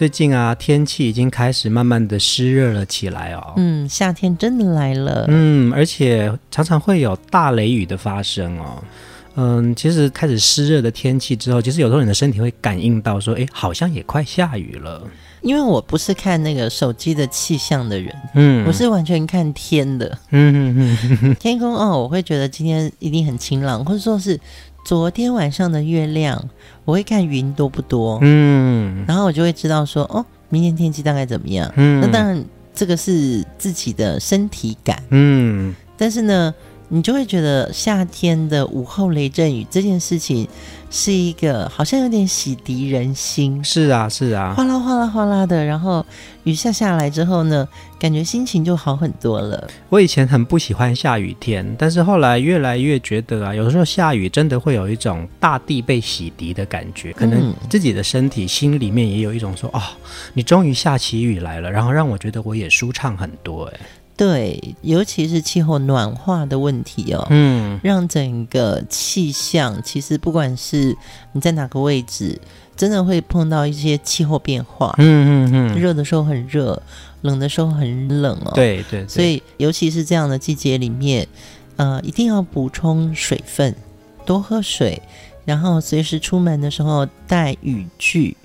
最近啊，天气已经开始慢慢的湿热了起来哦。嗯，夏天真的来了。嗯，而且常常会有大雷雨的发生哦。嗯，其实开始湿热的天气之后，其实有时候你的身体会感应到说，哎，好像也快下雨了。因为我不是看那个手机的气象的人，嗯，我是完全看天的。嗯嗯嗯，天空哦，我会觉得今天一定很晴朗，或者说是昨天晚上的月亮。我会看云多不多，嗯，然后我就会知道说，哦，明天天气大概怎么样，嗯，那当然这个是自己的身体感，嗯，但是呢，你就会觉得夏天的午后雷阵雨这件事情是一个好像有点洗涤人心，是啊，是啊，哗啦哗啦哗啦的，然后雨下下来之后呢，感觉心情就好很多了。我以前很不喜欢下雨天，但是后来越来越觉得啊，有的时候下雨真的会有一种大地被洗涤的感觉，可能自己的身体心里面也有一种说，哦，你终于下起雨来了，然后让我觉得我也舒畅很多，哎。对，尤其是气候暖化的问题哦，嗯，让整个气象其实不管是你在哪个位置，真的会碰到一些气候变化，嗯嗯嗯，热的时候很热，冷的时候很冷哦，对对，对，所以尤其是这样的季节里面，呃，一定要补充水分，多喝水，然后随时出门的时候带雨具，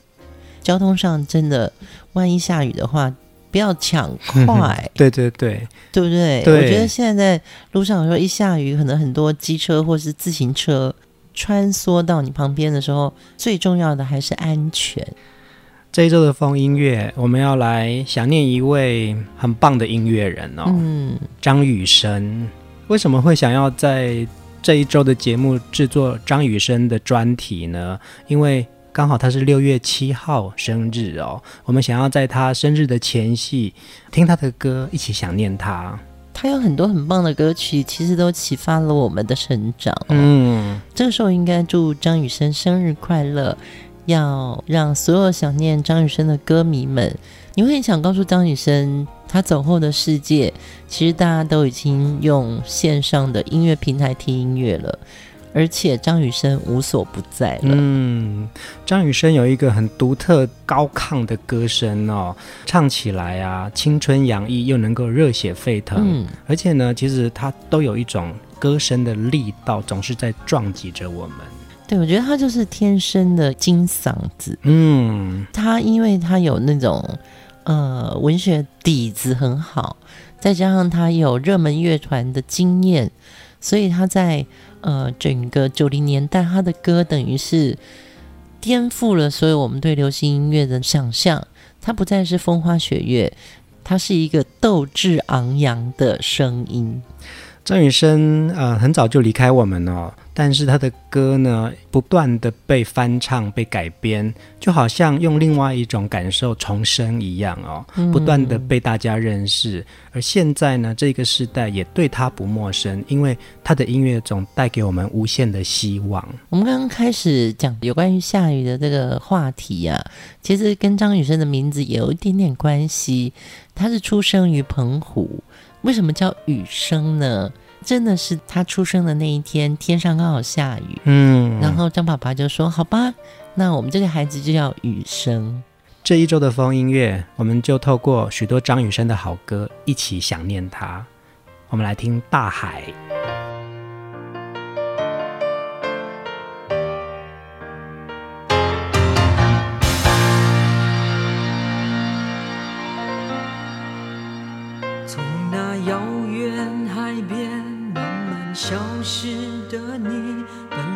交通上真的万一下雨的话。不要抢快，对对对，对不对？对，我觉得现在在路上有时候一下雨，可能很多机车或是自行车穿梭到你旁边的时候，最重要的还是安全。这一周的风音乐，我们要来想念一位很棒的音乐人哦，嗯，张雨生。为什么会想要在这一周的节目制作张雨生的专题呢？因为刚好他是六月七号生日哦，我们想要在他生日的前夕听他的歌，一起想念他。他有很多很棒的歌曲，其实都启发了我们的成长哦。嗯，这个时候应该祝张雨生生日快乐，要让所有想念张雨生的歌迷们，你会很想告诉张雨生，他走后的世界，其实大家都已经用线上的音乐平台听音乐了。而且张雨生无所不在了。嗯，张雨生有一个很独特高亢的歌声哦，唱起来啊，青春洋溢又能够热血沸腾。嗯，而且呢，其实他都有一种歌声的力道，总是在撞击着我们。对，我觉得他就是天生的金嗓子。嗯，他因为他有那种呃文学底子很好，再加上他有热门乐团的经验，所以他在。呃，整个九零年代，他的歌等于是颠覆了所有我们对流行音乐的想象。他不再是风花雪月，他是一个斗志昂扬的声音。张雨生，呃，很早就离开我们了。但是他的歌呢，不断的被翻唱、被改编，就好像用另外一种感受重生一样哦，不断的被大家认识。嗯。而现在呢，这个时代也对他不陌生，因为他的音乐总带给我们无限的希望。我们刚刚开始讲有关于下雨的这个话题啊，其实跟张雨生的名字也有一点点关系。他是出生于澎湖，为什么叫雨生呢？真的是他出生的那一天，天上刚好下雨，嗯，然后张爸爸就说：“好吧，那我们这个孩子就叫雨生。”这一周的风音乐，我们就透过许多张雨生的好歌，一起想念他。我们来听《大海》。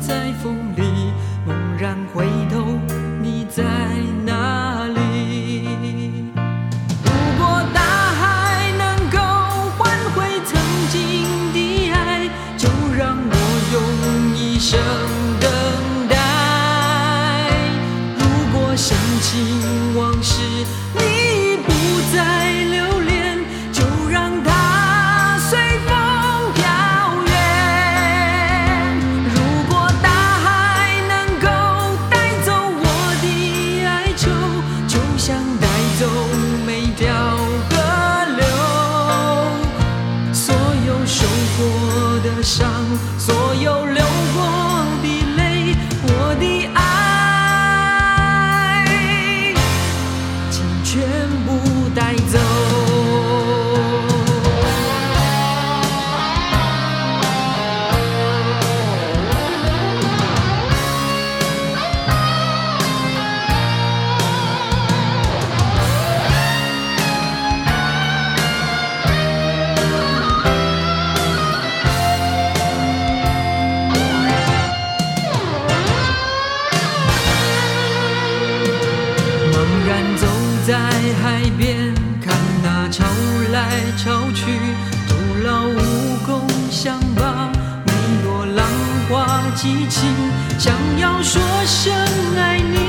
在风里。猛然回激情。想要说声爱你，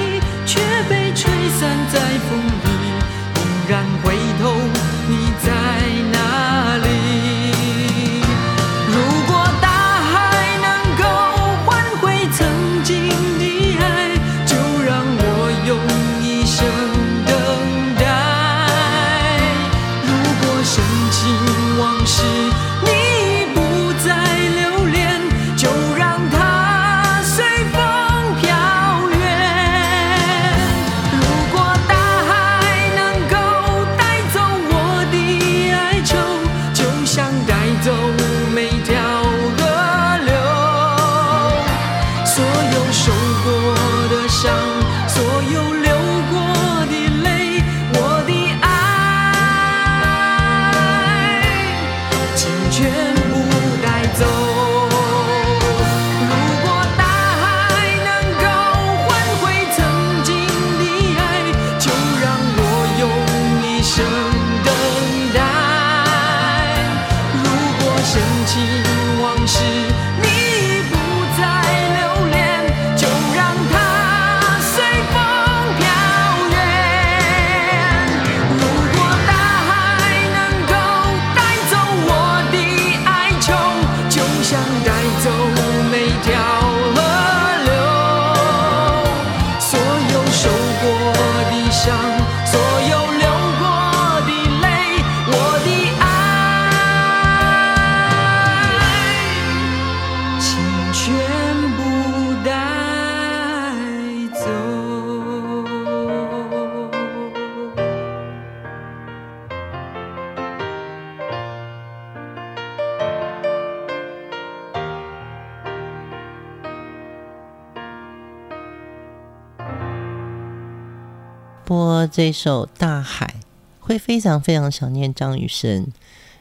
这首《大海》，会非常非常想念张雨生，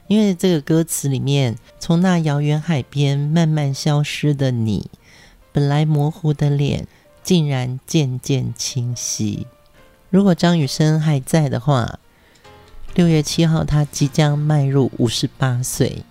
因为这个歌词里面，从那遥远海边慢慢消失的你，本来模糊的脸，竟然渐渐清晰。如果张雨生还在的话，六月七号他即将迈入五十八岁。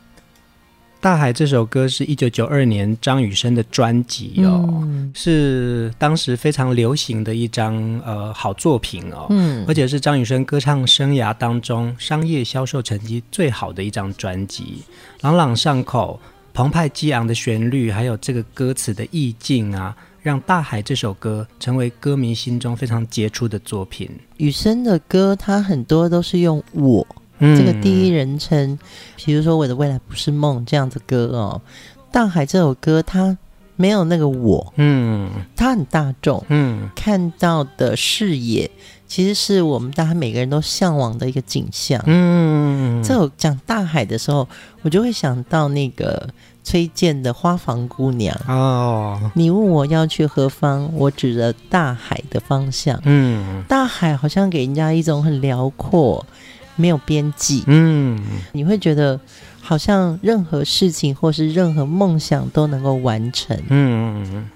大海这首歌是一九九二年张雨生的专辑哦，嗯。是当时非常流行的一张呃好作品哦，嗯。而且是张雨生歌唱生涯当中商业销售成绩最好的一张专辑，朗朗上口、澎湃激昂的旋律，还有这个歌词的意境啊，让《大海》这首歌成为歌迷心中非常杰出的作品。雨生的歌，他很多都是用我这个第一人称，比如说我的未来不是梦这样子歌哦，大海这首歌它没有那个我，嗯，它很大众，嗯，看到的视野其实是我们大家每个人都向往的一个景象，嗯，这首讲大海的时候，我就会想到那个。崔健的《花房姑娘》哦，你问我要去何方，我指着大海的方向。嗯，大海好像给人家一种很辽阔、没有边际。嗯，你会觉得好像任何事情或是任何梦想都能够完成。嗯。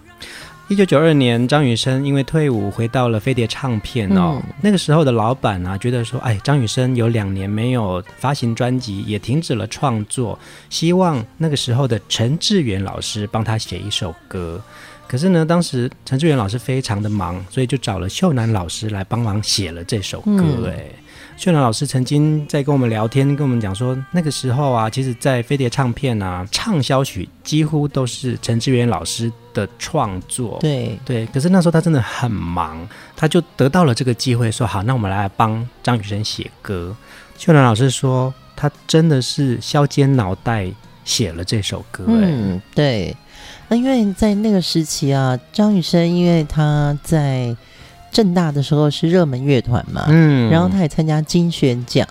一九九二年，张雨生因为退伍回到了飞碟唱片哦。嗯、那个时候的老板啊，觉得说，哎，张雨生有两年没有发行专辑，也停止了创作，希望那个时候的陈志远老师帮他写一首歌。可是呢，当时陈志远老师非常的忙，所以就找了秀男老师来帮忙写了这首歌。哎、嗯。秀兰老师曾经在跟我们聊天，跟我们讲说，那个时候啊，其实，在飞碟唱片啊，畅销曲几乎都是陈志远老师的创作。对对，可是那时候他真的很忙，他就得到了这个机会，说好，那我们来帮张雨生写歌。秀兰老师说，他真的是削尖脑袋写了这首歌。嗯，对。那因为在那个时期啊，张雨生因为他在。政大的时候是热门乐团嘛，嗯，然后他也参加金选奖，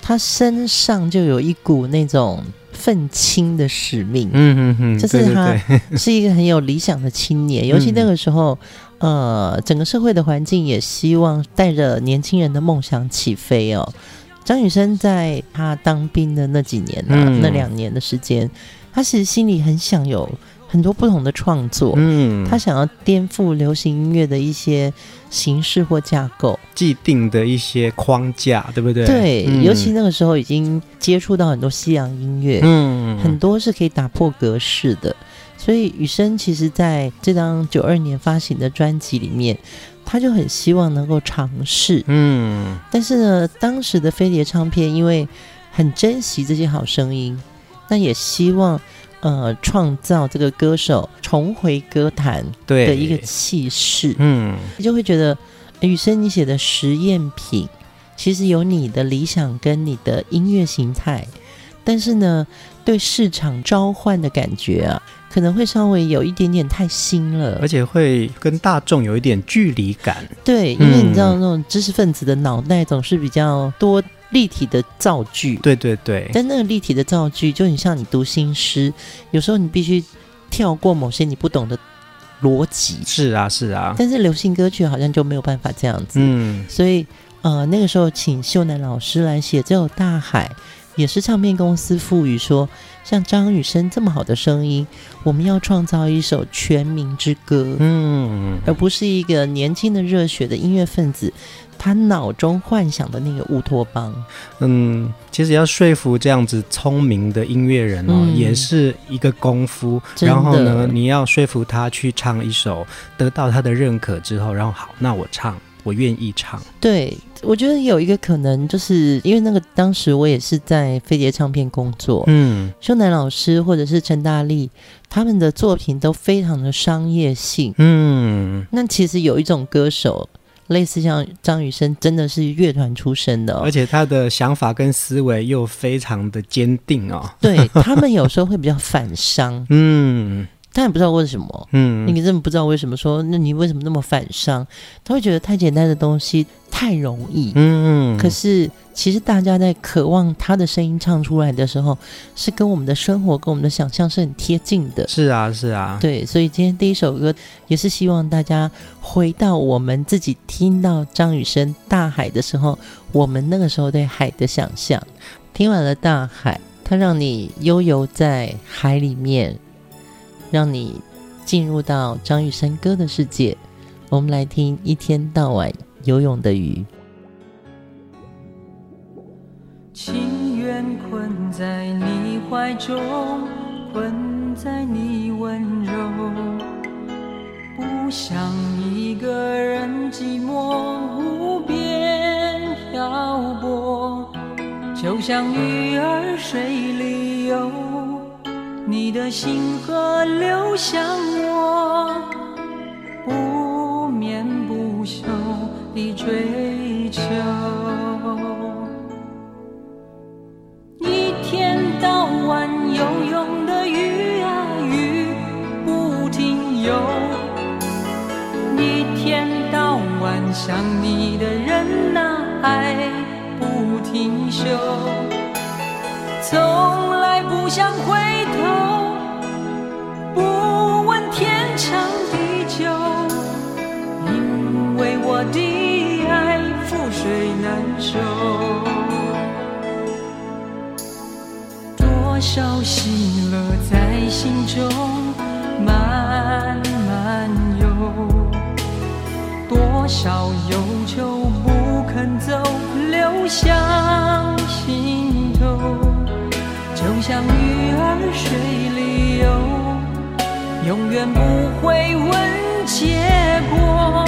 他身上就有一股那种愤青的使命，嗯嗯嗯，就是他是一个很有理想的青年，尤其那个时候，呃，整个社会的环境也希望带着年轻人的梦想起飞哦。张雨生在他当兵的那几年呢，嗯，那两年的时间，他其实心里很想有。很多不同的创作，嗯，他想要颠覆流行音乐的一些形式或架构，既定的一些框架，对不对？对，嗯、尤其那个时候已经接触到很多西洋音乐，嗯，很多是可以打破格式的。所以雨生其实在这张九二年发行的专辑里面，他就很希望能够尝试，嗯，但是呢，当时的飞碟唱片因为很珍惜这些好声音，那也希望。呃，创造这个歌手重回歌坛的一个气势，嗯，你就会觉得雨生你写的实验品，其实有你的理想跟你的音乐形态，但是呢，对市场召唤的感觉啊，可能会稍微有一点点太新了，而且会跟大众有一点距离感。对，因为你知道那种知识分子的脑袋总是比较多。立体的造句，对对对，但那个立体的造句就很像你读新诗，有时候你必须跳过某些你不懂的逻辑。是啊，是啊。但是流行歌曲好像就没有办法这样子，嗯。所以呃，那个时候请秀男老师来写这首《大海》，也是唱片公司赋予说，像张雨生这么好的声音，我们要创造一首全民之歌，嗯，而不是一个年轻的热血的音乐分子。他脑中幻想的那个乌托邦，嗯，其实要说服这样子聪明的音乐人哦，嗯、也是一个功夫。然后呢，你要说服他去唱一首，得到他的认可之后，然后好，那我唱，我愿意唱。对，我觉得有一个可能，就是因为那个当时我也是在飞碟唱片工作，嗯，秀男老师或者是陈大力，他们的作品都非常的商业性，嗯，那其实有一种歌手。类似像张雨生，真的是乐团出身的，哦，而且他的想法跟思维又非常的坚定哦。对，他们有时候会比较反商，嗯。他也不知道为什么，嗯，你真的不知道为什么说，那你为什么那么反伤？他会觉得太简单的东西太容易，嗯，可是其实大家在渴望他的声音唱出来的时候，是跟我们的生活、跟我们的想象是很贴近的。是啊，是啊，对，所以今天第一首歌也是希望大家回到我们自己听到张雨生《大海》的时候，我们那个时候对海的想象。听完了《大海》，它让你悠游在海里面。让你进入到张雨生歌的世界。我们来听一天到晚游泳的鱼。情愿困在你怀中，困在你温柔，不想一个人寂寞无边漂泊，就像鱼儿水里游。你的星河流向我不眠不休的追求。一天到晚游泳的鱼啊鱼不停游。一天到晚想你的人啊爱不停休。从来不想回头，不问天长地久，因为我的爱覆水难收。多少喜乐在心中慢慢游。多少忧愁不肯走，流向心头，就像鱼儿水里游，永远不会问结果。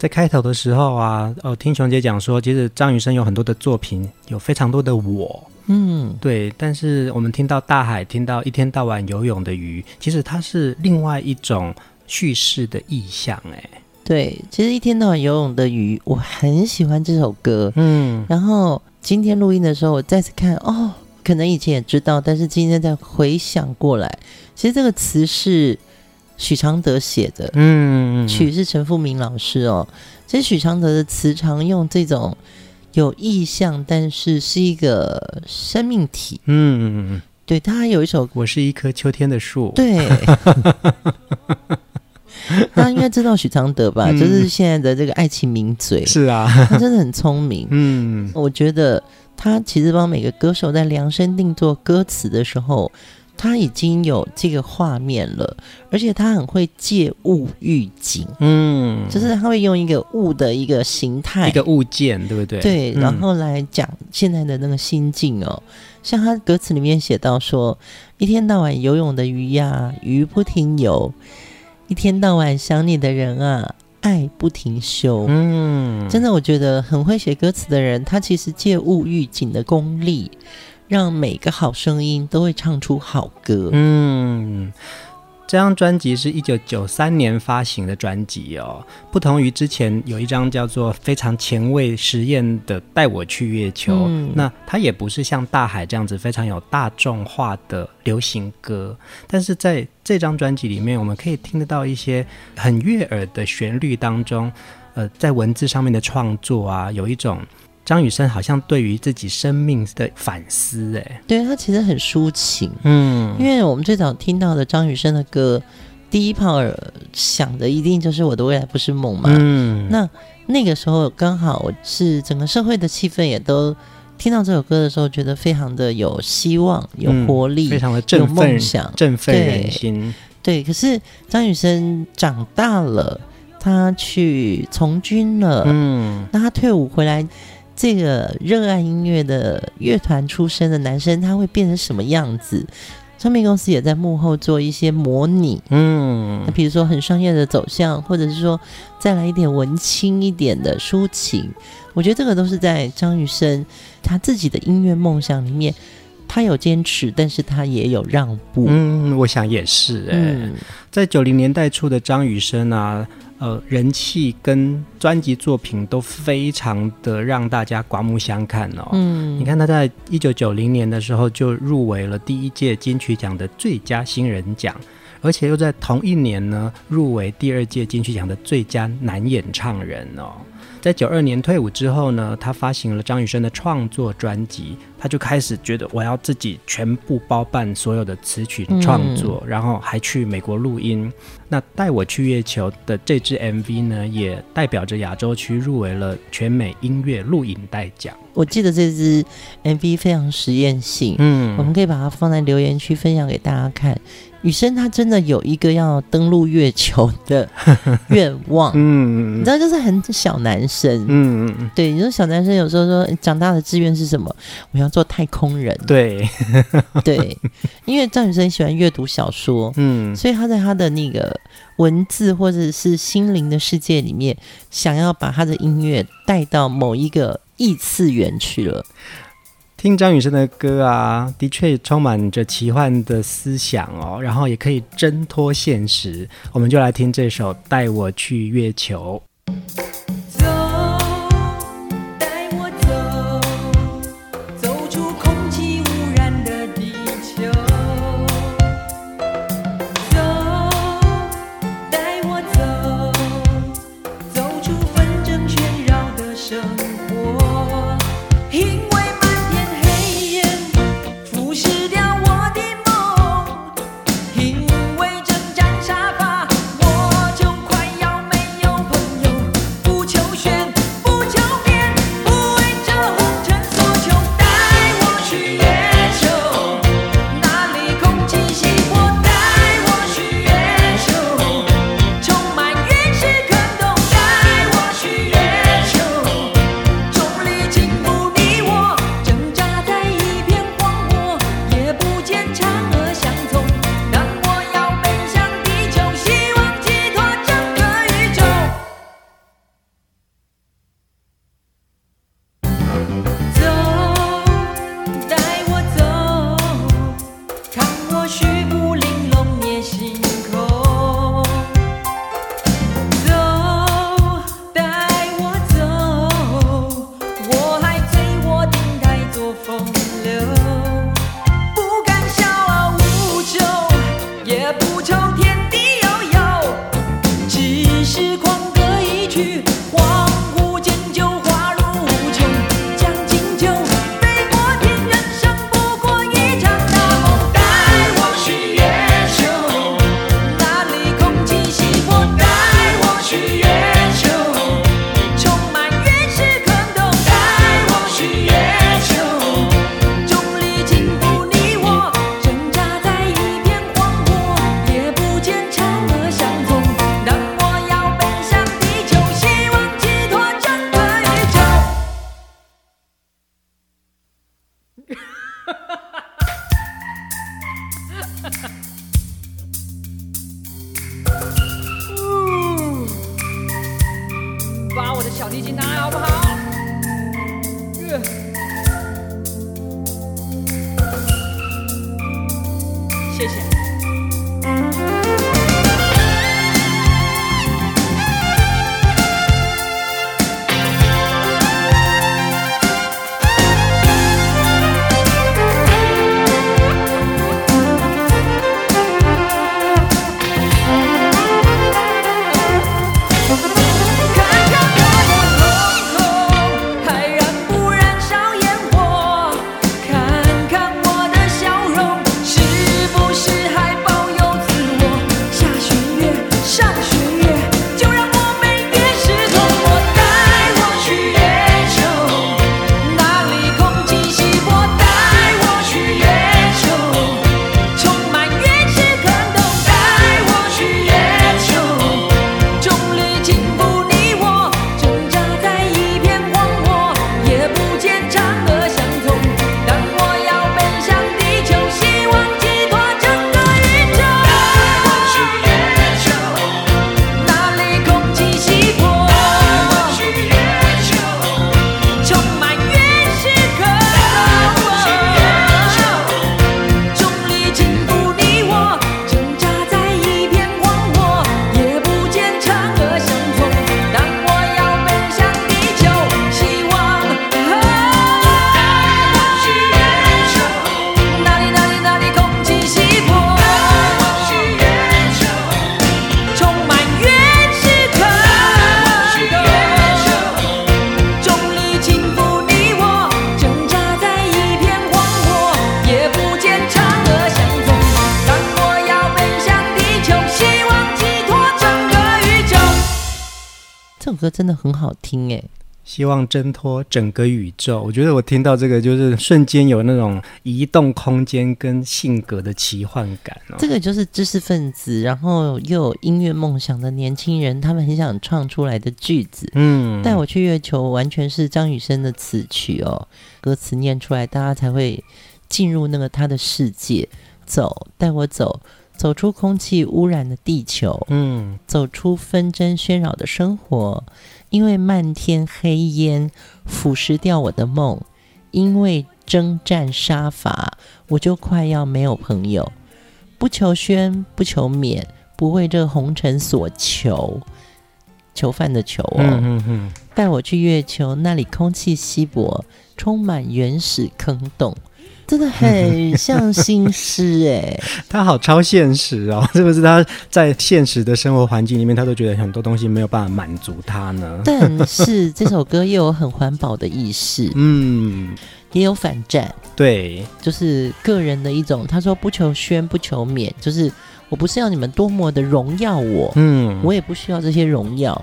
在开头的时候啊，哦，听熊姐讲说，其实张雨生有很多的作品，有非常多的我，嗯，对。但是我们听到大海，听到一天到晚游泳的鱼，其实它是另外一种叙事的意象，哎，对，其实一天到晚游泳的鱼，我很喜欢这首歌。嗯，然后今天录音的时候，我再次看，哦，可能以前也知道，但是今天再回想过来，其实这个词是许常德写的，嗯，曲是陈复明老师哦。其实许常德的词常用这种有意象，但是是一个生命体，嗯，对，他还有一首《我是一棵秋天的树》。对，大家应该知道许常德吧？嗯、就是现在的这个爱情名嘴。是啊，他真的很聪明。嗯，我觉得他其实帮每个歌手在量身定做歌词的时候。他已经有这个画面了，而且他很会借物喻景，嗯，就是他会用一个物的一个形态，一个物件，对不对？对，然后来讲现在的那个心境哦。嗯、像他歌词里面写到说：“一天到晚游泳的鱼呀，鱼不停游；一天到晚想你的人啊，爱不停休。”嗯，真的，我觉得很会写歌词的人，他其实借物喻景的功力。让每个好声音都会唱出好歌。嗯，这张专辑是一九九三年发行的专辑哦，不同于之前有一张叫做非常前卫实验的《带我去月球》，嗯，那它也不是像《大海》这样子非常有大众化的流行歌，但是在这张专辑里面，我们可以听得到一些很悦耳的旋律当中，呃，在文字上面的创作啊，有一种。张雨生好像对于自己生命的反思，哎，对，他其实很抒情，嗯，因为我们最早听到的张雨生的歌，第一炮耳想的一定就是我的未来不是梦嘛，嗯，那那个时候刚好是整个社会的气氛也都听到这首歌的时候，觉得非常的有希望、有活力，嗯、非常的振奋、梦想。振奋人心。对。对，可是张雨生长大了，他去从军了，嗯，那他退伍回来。这个热爱音乐的乐团出身的男生，他会变成什么样子？唱片公司也在幕后做一些模拟，嗯，那比如说很商业的走向，或者是说再来一点文青一点的抒情，我觉得这个都是在张雨生他自己的音乐梦想里面，他有坚持，但是他也有让步。嗯，我想也是嗯、在九零年代初的张雨生啊。呃，人气跟专辑作品都非常的让大家刮目相看哦。嗯，你看他在一九九零年的时候就入围了第一届金曲奖的最佳新人奖，而且又在同一年呢入围第二届金曲奖的最佳男演唱人哦。在九二年退伍之后呢，他发行了张雨生的创作专辑，他就开始觉得我要自己全部包办所有的词曲创作，嗯、然后还去美国录音。那带我去月球的这支 MV 呢，也代表着亚洲区入围了全美音乐录影带奖。我记得这支 MV 非常实验性，嗯，我们可以把它放在留言区分享给大家看。雨生他真的有一个要登陆月球的 愿望，嗯，你知道，就是很小男生，嗯嗯，对，你说小男生有时候说长大的志愿是什么？我要做太空人，对，对，因为张雨生喜欢阅读小说，嗯，所以他在他的那个文字或者是心灵的世界里面，想要把他的音乐带到某一个异次元去了。听张雨生的歌啊，的确充满着奇幻的思想哦，然后也可以挣脱现实。我们就来听这首《带我去月球》。好听哎，希望挣脱整个宇宙。我觉得我听到这个，就是瞬间有那种移动空间跟性格的奇幻感哦。这个就是知识分子，然后又有音乐梦想的年轻人，他们很想唱出来的句子。嗯，带我去月球，完全是张雨生的词曲哦，歌词念出来，大家才会进入那个他的世界。走，带我走，走出空气污染的地球，嗯，走出纷争喧扰的生活。因为漫天黑烟腐蚀掉我的梦，因为征战杀伐，我就快要没有朋友。不求宣，不求免，不为这红尘所求。囚犯的囚哦，嗯嗯嗯，带我去月球，那里空气稀薄，充满原始坑洞，真的 很像新诗哎。他好超现实哦，是不是？他在现实的生活环境里面，他都觉得很多东西没有办法满足他呢。但是这首歌又有很环保的意识，嗯，也有反战，对，就是个人的一种。他说不求宣，不求免，就是我不是要你们多么的荣耀我，嗯，我也不需要这些荣耀，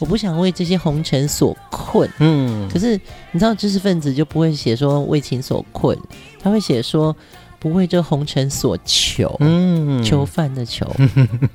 我不想为这些红尘所困。嗯，可是你知道，知识分子就不会写说为情所困，他会写说不为这红尘所求。嗯，囚犯的囚。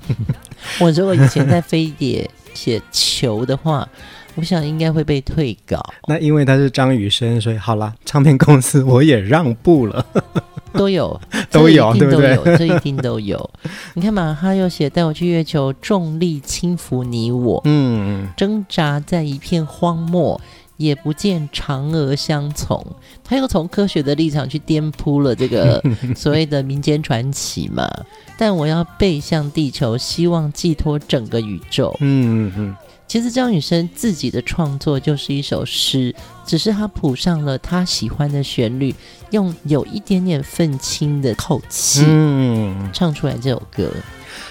我如果以前在飞碟写囚的话，我想应该会被退稿。那因为他是张雨生，所以好了，唱片公司我也让步了。都有，都有，对不对？这一定都有。你看嘛，他又写带我去月球，重力轻抚你我，嗯，挣扎在一片荒漠，也不见嫦娥相从。他又从科学的立场去颠扑了这个所谓的民间传奇嘛。但我要背向地球，希望寄托整个宇宙。嗯嗯嗯其实张雨生自己的创作就是一首诗，只是他谱上了他喜欢的旋律，用有一点点愤青的口气，嗯，唱出来这首歌。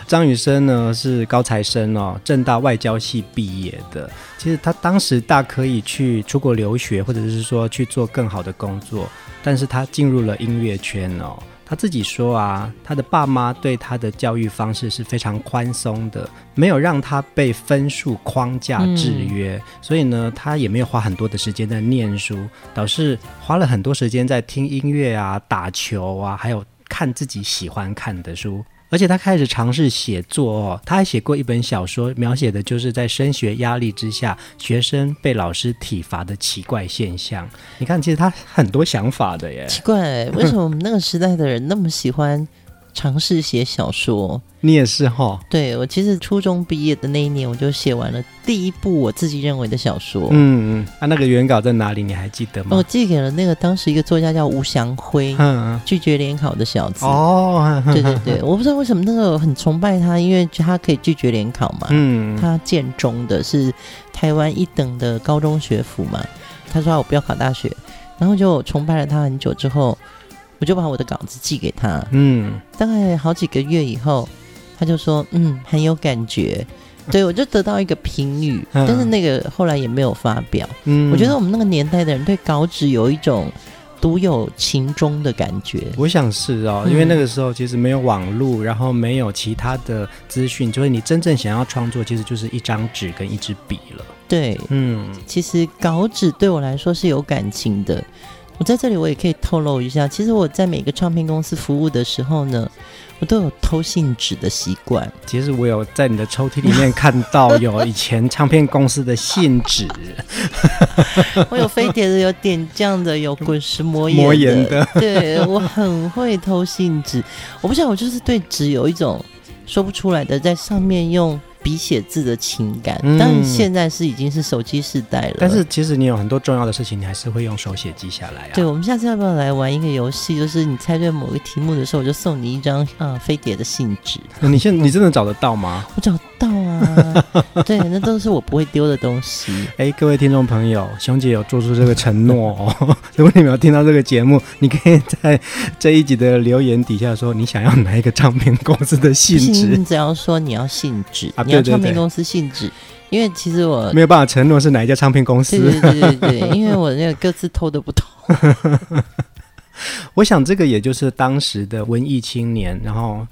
张雨生呢是高材生哦，正大外交系毕业的。其实他当时大可以去出国留学，或者是说去做更好的工作，但是他进入了音乐圈哦。他自己说啊，他的爸妈对他的教育方式是非常宽松的，没有让他被分数框架制约，嗯、所以呢，他也没有花很多的时间在念书，倒是花了很多时间在听音乐啊、打球啊，还有看自己喜欢看的书。而且他开始尝试写作哦，他还写过一本小说，描写的就是在升学压力之下，学生被老师体罚的奇怪现象。你看，其实他很多想法的耶。奇怪，为什么我们那个时代的人那么喜欢尝试写小说。你也是哈？对，我其实初中毕业的那一年，我就写完了第一部我自己认为的小说。嗯嗯，啊，那个原稿在哪里？你还记得吗？我寄给了那个当时一个作家叫吴祥辉，嗯，拒绝联考的小子。哦，对对对，我不知道为什么那个很崇拜他，因为他可以拒绝联考嘛。嗯，他建中的是台湾一等的高中学府嘛。他说我不要考大学，然后就崇拜了他很久之后，我就把我的稿子寄给他。嗯，大概好几个月以后。他就说：“嗯，很有感觉。”对，我就得到一个评语，嗯、但是那个后来也没有发表。嗯，我觉得我们那个年代的人对稿纸有一种独有情钟的感觉。我想是哦，因为那个时候其实没有网络，然后没有其他的资讯，就是你真正想要创作，其实就是一张纸跟一支笔了。对，嗯，其实稿纸对我来说是有感情的。我在这里我也可以透露一下，其实我在每个唱片公司服务的时候呢。我都有偷信纸的习惯。其实我有在你的抽屉里面看到有 以前唱片公司的信纸。我有飞碟的，有点酱的，有滚石魔岩的。魔岩的。对，我很会偷信纸。我不知道，我就是对纸有一种说不出来的，在上面用。笔写字的情感，但现在是已经是手机时代了。嗯。但是其实你有很多重要的事情，你还是会用手写记下来啊。对，我们下次要不要来玩一个游戏？就是你猜对某个题目的时候，我就送你一张啊飞碟的信纸。你现在你真的找得到吗？我找到啊。对，那都是我不会丢的东西。哎，各位听众朋友，熊姐有做出这个承诺哦。如果你们有听到这个节目，你可以在这一集的留言底下说你想要哪一个唱片公司的信纸。你只要说你要信纸啊。唱片公司信纸，因为其实我没有办法承诺是哪一家唱片公司。对对对对对，因为我那个歌词偷的不同。我想这个也就是当时的文艺青年，然后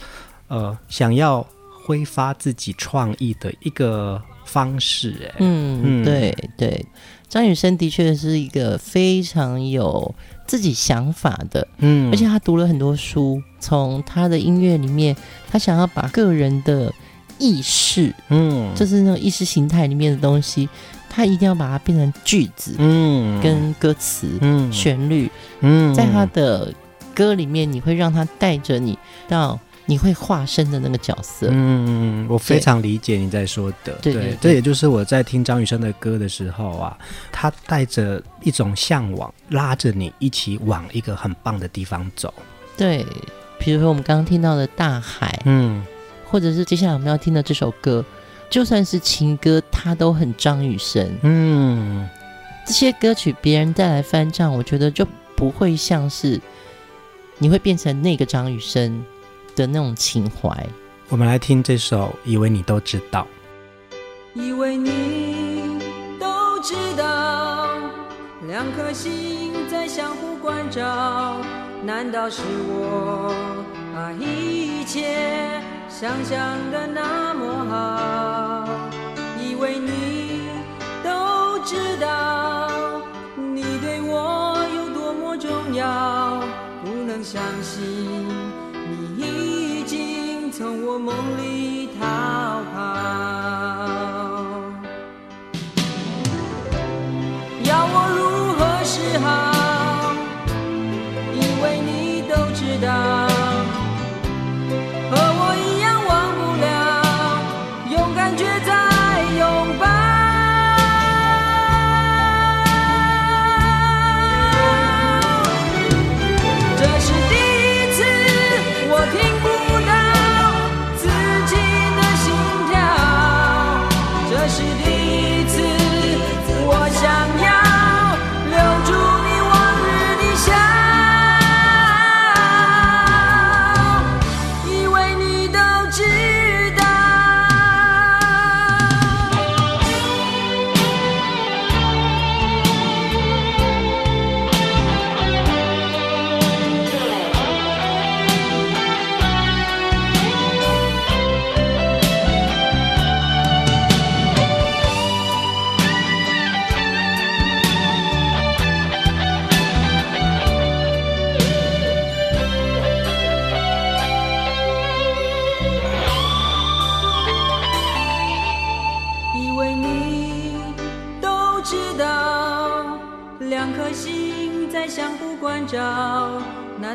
呃想要挥发自己创意的一个方式。哎，嗯，对对，张雨生的确是一个非常有自己想法的，嗯，而且他读了很多书，从他的音乐里面，他想要把个人的。意识，嗯，就是那种意识形态里面的东西，他一定要把它变成句子，嗯，跟歌词，嗯，旋律，嗯，在他的歌里面，你会让他带着你到你会化身的那个角色，嗯，我非常理解你在说的，对，对，对，这也就是我在听张雨生的歌的时候啊，他带着一种向往，拉着你一起往一个很棒的地方走，对，比如说我们刚刚听到的大海，嗯。或者是接下来我们要听的这首歌，就算是情歌，它都很张雨生。嗯，这些歌曲别人再来翻唱，我觉得就不会像是你会变成那个张雨生的那种情怀。我们来听这首《以为你都知道》。以为你都知道，两颗心在相互关照，难道是我把一切？想象的那么好，以为你都知道，你对我有多么重要，不能相信已经从我梦里逃跑，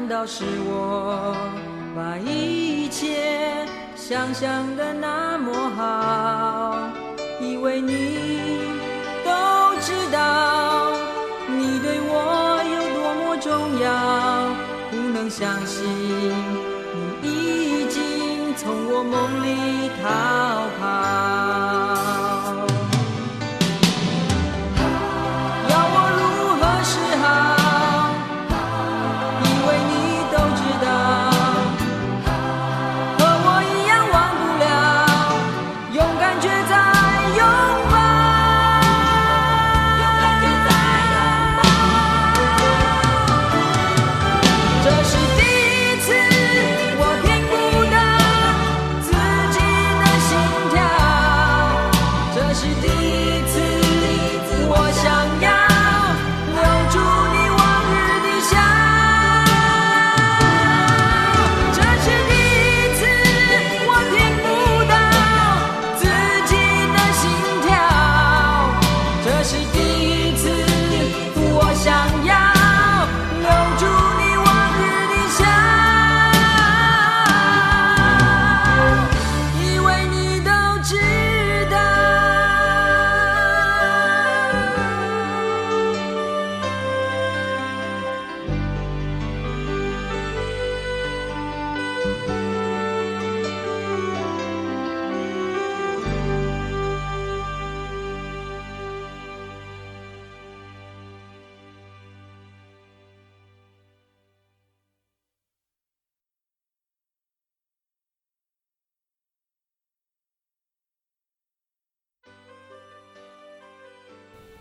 难道是我把一切想象的那么好以为你都知道你对我有多么重要不能相信你已经从我梦里逃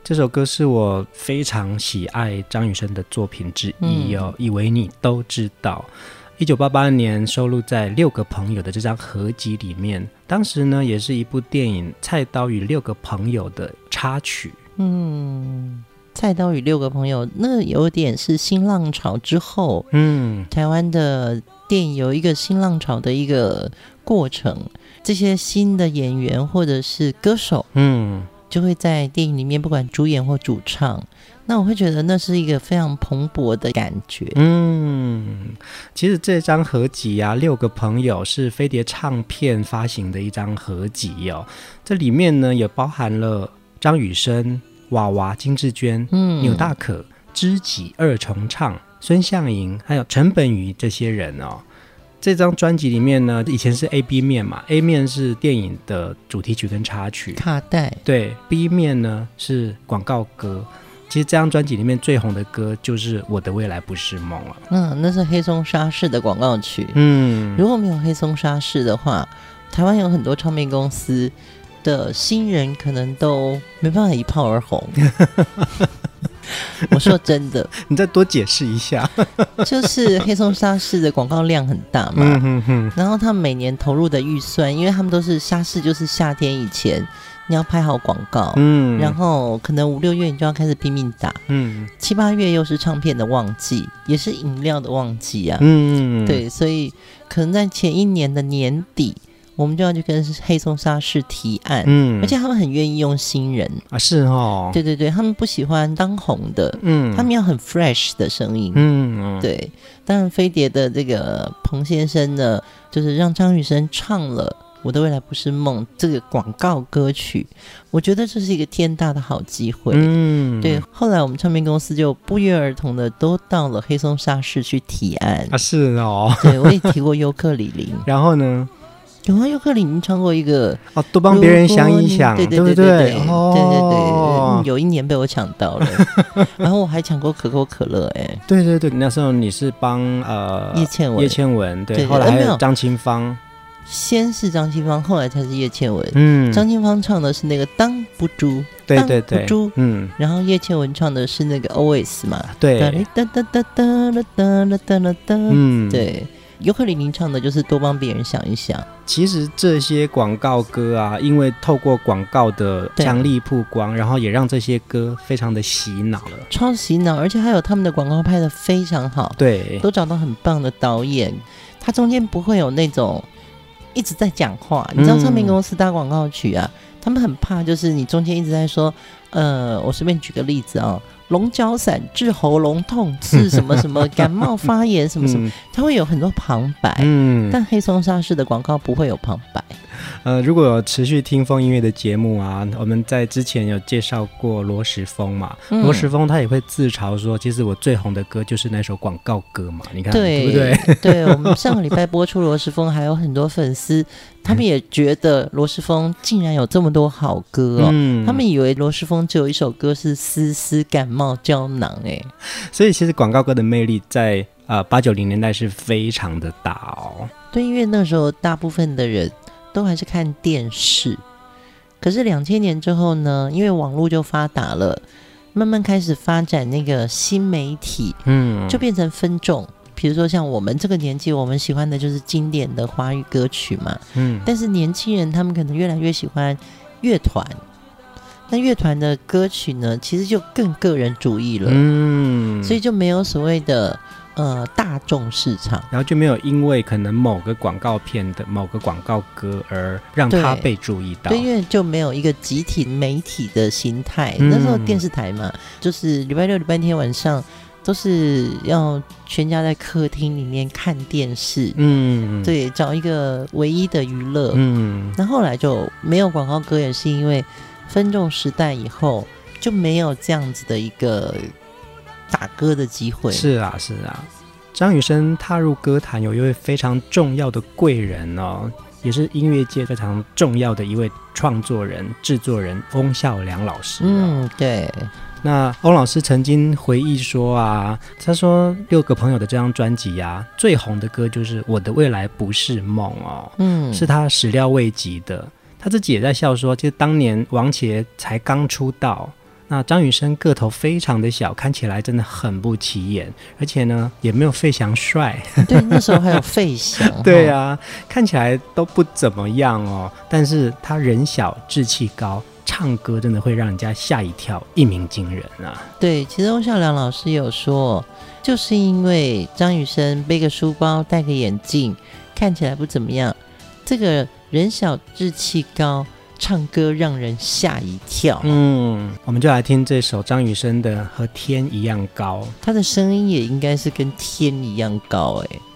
这首歌是我非常喜爱张雨生的作品之一哦，嗯、以为你都知道。一九八八年收录在《六个朋友》的这张合集里面，当时呢也是一部电影《菜刀与六个朋友》的插曲。嗯，《菜刀与六个朋友》那有点是新浪潮之后，嗯，台湾的电影有一个新浪潮的一个过程，这些新的演员或者是歌手，嗯。就会在电影里面，不管主演或主唱，那我会觉得那是一个非常蓬勃的感觉。嗯，其实这张合集啊，六个朋友是飞碟唱片发行的一张合集哦。这里面呢，也包含了张雨生、娃娃、金志娟、嗯、纽大可、知己二重唱、孙向莹，还有陈本瑜这些人哦。这张专辑里面呢，以前是 A B 面嘛，A 面是电影的主题曲跟插曲，卡带。对，B 面呢是广告歌。其实这张专辑里面最红的歌就是《我的未来不是梦》了。嗯，那是黑松沙士的广告曲。嗯，如果没有黑松沙士的话，台湾有很多唱片公司的新人可能都没办法一炮而红。我说真的，你再多解释一下。就是黑松沙士的广告量很大嘛，嗯、哼哼。然后他们每年投入的预算，因为他们都是沙士，就是夏天以前你要拍好广告，嗯，然后可能五六月你就要开始拼命打，嗯，七八月又是唱片的旺季，也是饮料的旺季啊，嗯，对，所以可能在前一年的年底。我们就要去跟黑松沙士提案，嗯，而且他们很愿意用新人。啊，是哦，对对对，他们不喜欢当红的，嗯，他们要很 fresh 的声音，嗯，嗯。对。当然，飞碟的这个彭先生呢，就是让张雨生唱了《我的未来不是梦》这个广告歌曲，我觉得这是一个天大的好机会，嗯，对。后来我们唱片公司就不约而同的都到了黑松沙士去提案。啊，是哦，对，我也提过尤克里里，然后呢？有啊，尤克里里唱过一个哦，多帮别人想一想，对对对对？对，对对对，有一年被我抢到了，然后我还抢过可口可乐，哎，对对对，那时候你是帮呃叶倩文，叶倩文，对，后来还有张清芳，先是张清芳，后来才是叶倩文，嗯，张清芳唱的是那个当不住，对对对，不住，嗯，然后叶倩文唱的是那个 Always 嘛，对，哒哒哒哒哒哒哒哒哒，嗯，对。尤克里里唱的就是多帮别人想一想。其实这些广告歌啊，因为透过广告的强力曝光，然后也让这些歌非常的洗脑了，超洗脑，而且还有他们的广告拍的非常好，对，都找到很棒的导演，他中间不会有那种一直在讲话。你知道唱片公司搭广告曲啊，嗯、他们很怕就是你中间一直在说。呃，我随便举个例子啊，龙角散治喉咙痛，治什么什么 感冒发炎什么什么，它会有很多旁白。嗯，但黑松沙士的广告不会有旁白。呃，如果有持续听风音乐的节目啊，我们在之前有介绍过罗时丰嘛，嗯、罗时丰他也会自嘲说，其实我最红的歌就是那首广告歌嘛，你看对，对不对？对，我们上个礼拜播出罗时丰，还有很多粉丝，他们也觉得罗时丰竟然有这么多好歌哦，嗯、他们以为罗时丰只有一首歌是丝丝感冒胶囊哎，所以其实广告歌的魅力在呃八九零年代是非常的大哦。对，因为那时候大部分的人。都还是看电视，可是两千年之后呢，因为网络就发达了，慢慢开始发展那个新媒体，嗯，就变成分众。比如说像我们这个年纪，我们喜欢的就是经典的华语歌曲嘛，嗯，但是年轻人他们可能越来越喜欢乐团，那乐团的歌曲呢，其实就更个人主义了，嗯，所以就没有所谓的。呃，大众市场，然后就没有因为可能某个广告片的某个广告歌而让他被注意到，对，对，因为就没有一个集体媒体的心态。嗯、那时候电视台嘛，就是礼拜六、礼拜天晚上都是要全家在客厅里面看电视，嗯，对，找一个唯一的娱乐，嗯。那后来就没有广告歌，也是因为分众时代以后就没有这样子的一个。打歌的机会是啊，是啊。张雨生踏入歌坛有一位非常重要的贵人哦，也是音乐界非常重要的一位创作人、制作人翁孝良老师。嗯，对。那翁老师曾经回忆说啊，他说六个朋友的这张专辑啊，最红的歌就是《我的未来不是梦》哦，嗯，是他始料未及的。他自己也在笑说，其实当年王杰才刚出道。那张雨生个头非常的小，看起来真的很不起眼，而且呢也没有费翔帅。对，那时候还有费翔。对啊，看起来都不怎么样哦。但是他人小志气高，唱歌真的会让人家吓一跳，一鸣惊人啊。对，其实翁孝良老师有说，就是因为张雨生背个书包，戴个眼镜，看起来不怎么样，这个人小志气高。唱歌让人吓一跳。嗯，我们就来听这首张雨生的《和天一样高》，他的声音也应该是跟天一样高哎。不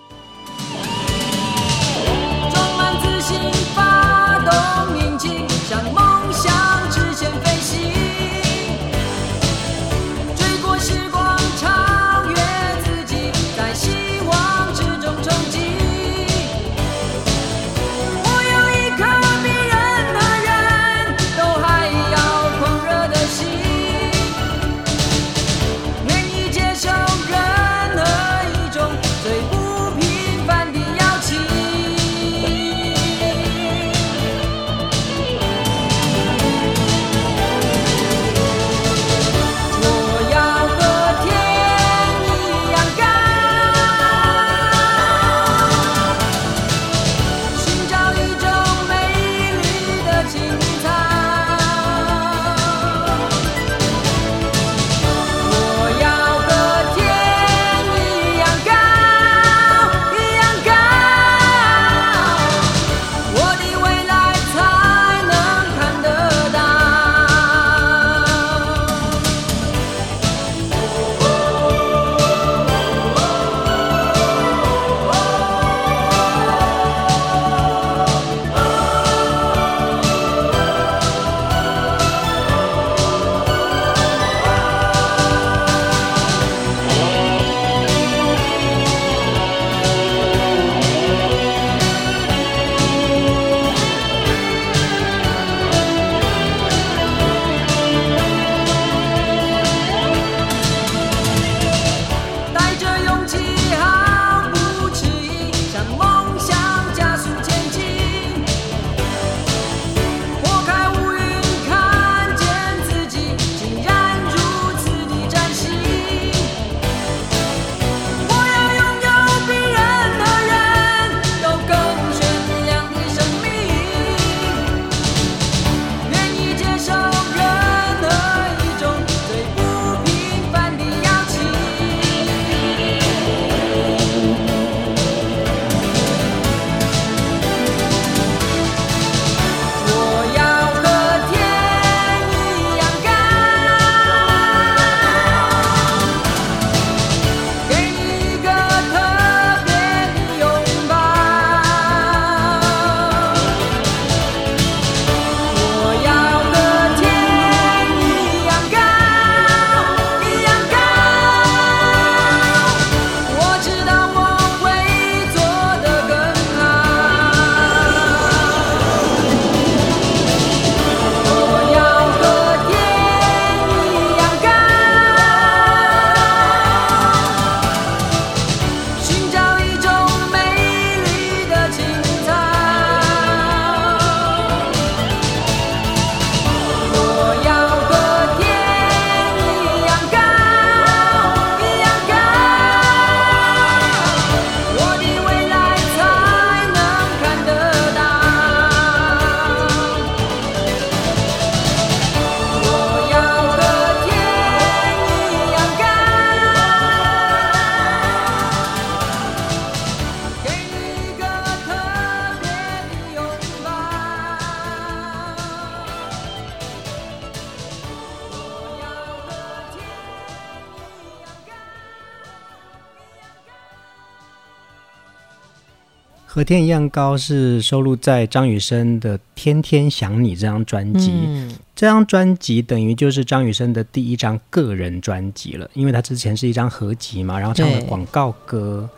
天一样高是收录在张雨生的《天天想你》这张专辑。嗯，这张专辑等于就是张雨生的第一张个人专辑了，因为他之前是一张合集嘛，然后唱了广告歌，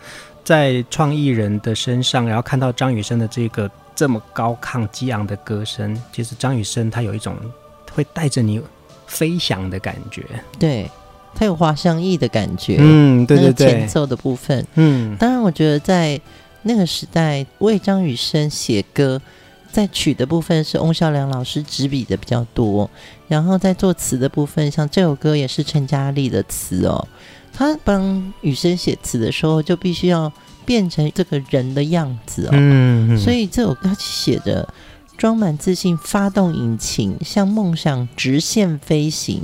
在创意人的身上，然后看到张雨生的这个这么高亢激昂的歌声，其实张雨生他有一种会带着你飞翔的感觉，对，他有花香意的感觉，嗯，对对对，前奏的部分，嗯，当然我觉得在。那个时代为张雨生写歌，在曲的部分是翁孝良老师执笔的比较多，然后在作词的部分，像这首歌也是陈嘉丽的词哦。他帮雨生写词的时候，就必须要变成这个人的样子哦。嗯，所以这首歌写着装满自信，发动引擎，向梦想直线飞行，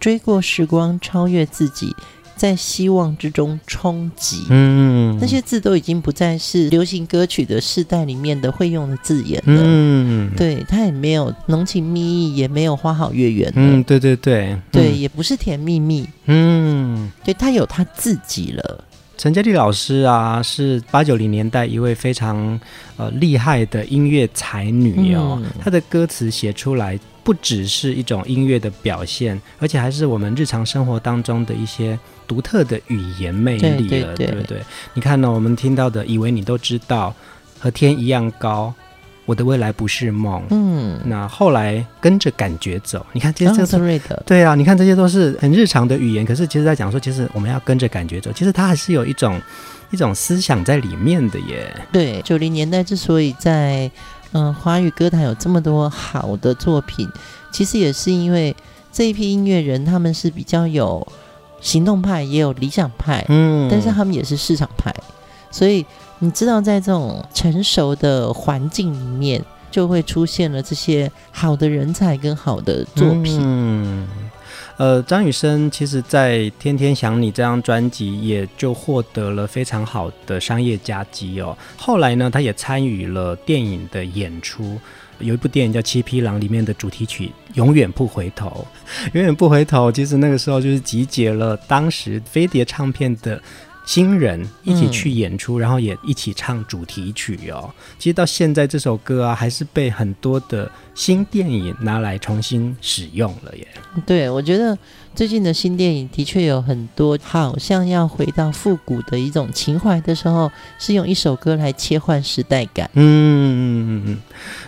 追过时光，超越自己。在希望之中冲击，嗯，那些字都已经不再是流行歌曲的世代里面的会用的字眼了。嗯，对，它也没有浓情蜜意，也没有花好月圆。嗯，对对对，嗯、对，也不是甜蜜蜜。嗯，对，他有他自己了。陈嘉丽老师啊，是八九零年代一位非常呃厉害的音乐才女哦。嗯、她的歌词写出来，不只是一种音乐的表现，而且还是我们日常生活当中的一些。独特的语言魅力了，对，对，对，对不对？你看呢？我们听到的，以为你都知道，和天一样高，我的未来不是梦。嗯，那后来跟着感觉走，你看这些对啊，你看这些都是很日常的语言，可是其实在讲说，其实我们要跟着感觉走，其实它还是有一种一种思想在里面的耶。对，九零年代之所以在嗯华语歌坛有这么多好的作品，其实也是因为这一批音乐人他们是比较有。行动派也有理想派，嗯，但是他们也是市场派，所以你知道，在这种成熟的环境里面，就会出现了这些好的人才跟好的作品。嗯，呃，张雨生其实在《天天想你》这张专辑也就获得了非常好的商业佳绩哦。后来呢，他也参与了电影的演出。有一部电影叫《七匹狼》，里面的主题曲《永远不回头》，永远不回头，其实那个时候就是集结了当时飞碟唱片的新人一起去演出，嗯、然后也一起唱主题曲哦。其实到现在这首歌啊，还是被很多的新电影拿来重新使用了耶。对，我觉得最近的新电影的确有很多，好像要回到复古的一种情怀的时候，是用一首歌来切换时代感。嗯嗯嗯嗯。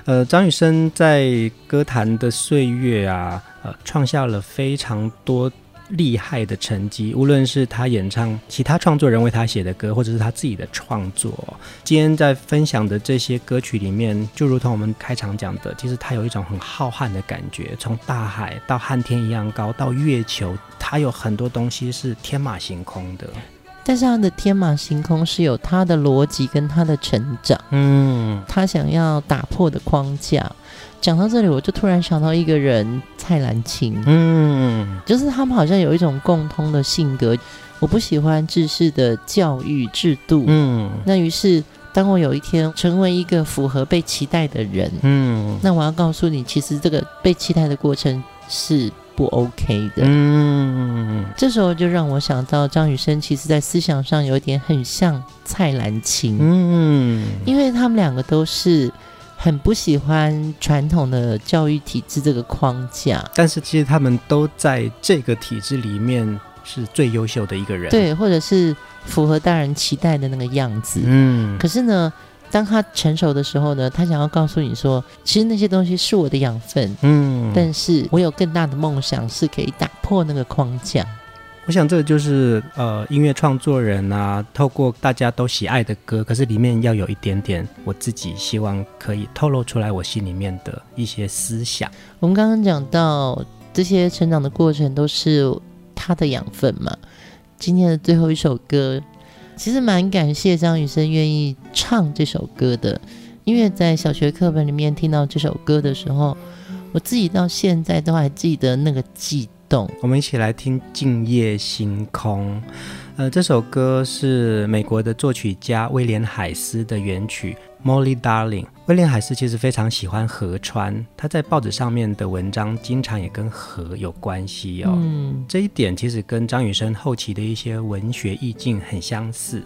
呃，张雨生在歌坛的岁月啊，呃，创下了非常多。厉害的成绩，无论是他演唱其他创作人为他写的歌，或者是他自己的创作。今天在分享的这些歌曲里面，就如同我们开场讲的，其实他有一种很浩瀚的感觉，从大海到和天一样高，到月球，他有很多东西是天马行空的。但是他的天马行空是有他的逻辑跟他的成长，嗯，他想要打破的框架。讲到这里，我就突然想到一个人，蔡澜清。嗯，就是他们好像有一种共通的性格。我不喜欢制式的教育制度。嗯，那于是当我有一天成为一个符合被期待的人，嗯，那我要告诉你，其实这个被期待的过程是不 OK 的。嗯，这时候就让我想到张雨生，其实在思想上有一点很像蔡澜清。嗯，因为他们两个都是。很不喜欢传统的教育体制这个框架，但是其实他们都在这个体制里面是最优秀的一个人，对，或者是符合大人期待的那个样子。嗯，可是呢，当他成熟的时候呢，他想要告诉你说，其实那些东西是我的养分，嗯，但是我有更大的梦想，是可以打破那个框架。我想这个就是呃，音乐创作人啊，透过大家都喜爱的歌，可是里面要有一点点我自己希望可以透露出来我心里面的一些思想。我们刚刚讲到这些成长的过程都是他的养分嘛。今天的最后一首歌，其实蛮感谢张雨生愿意唱这首歌的，因为在小学课本里面听到这首歌的时候，我自己到现在都还记得那个记。我们一起来听《静夜星空》。呃，这首歌是美国的作曲家威廉海斯的原曲《Molly Darling》。威廉海斯其实非常喜欢河川，他在报纸上面的文章经常也跟河有关系哦。嗯，这一点其实跟张雨生后期的一些文学意境很相似。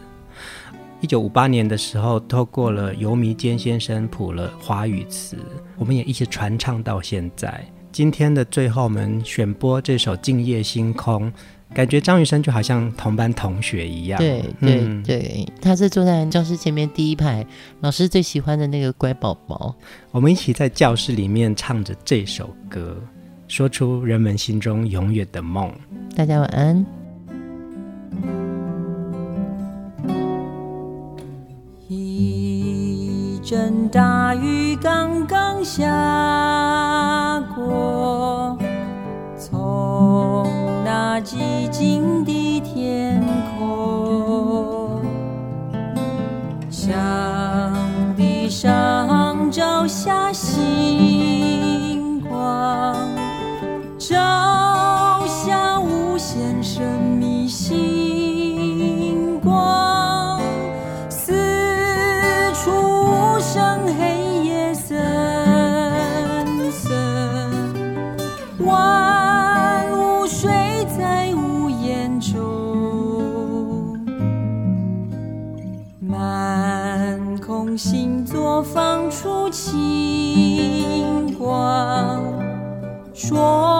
一九五八年的时候，透过了游弥坚先生谱了华语词，我们也一起传唱到现在。今天的最后，我们选播这首《静夜星空》，感觉张雨生就好像同班同学一样。对对对，他是坐在教室前面第一排，老师最喜欢的那个乖宝宝。我们一起在教室里面唱着这首歌，说出人们心中永远的梦。大家晚安。一阵大雨刚刚下我，从那寂静的天空，向地上照下星光，照星座放出清光，说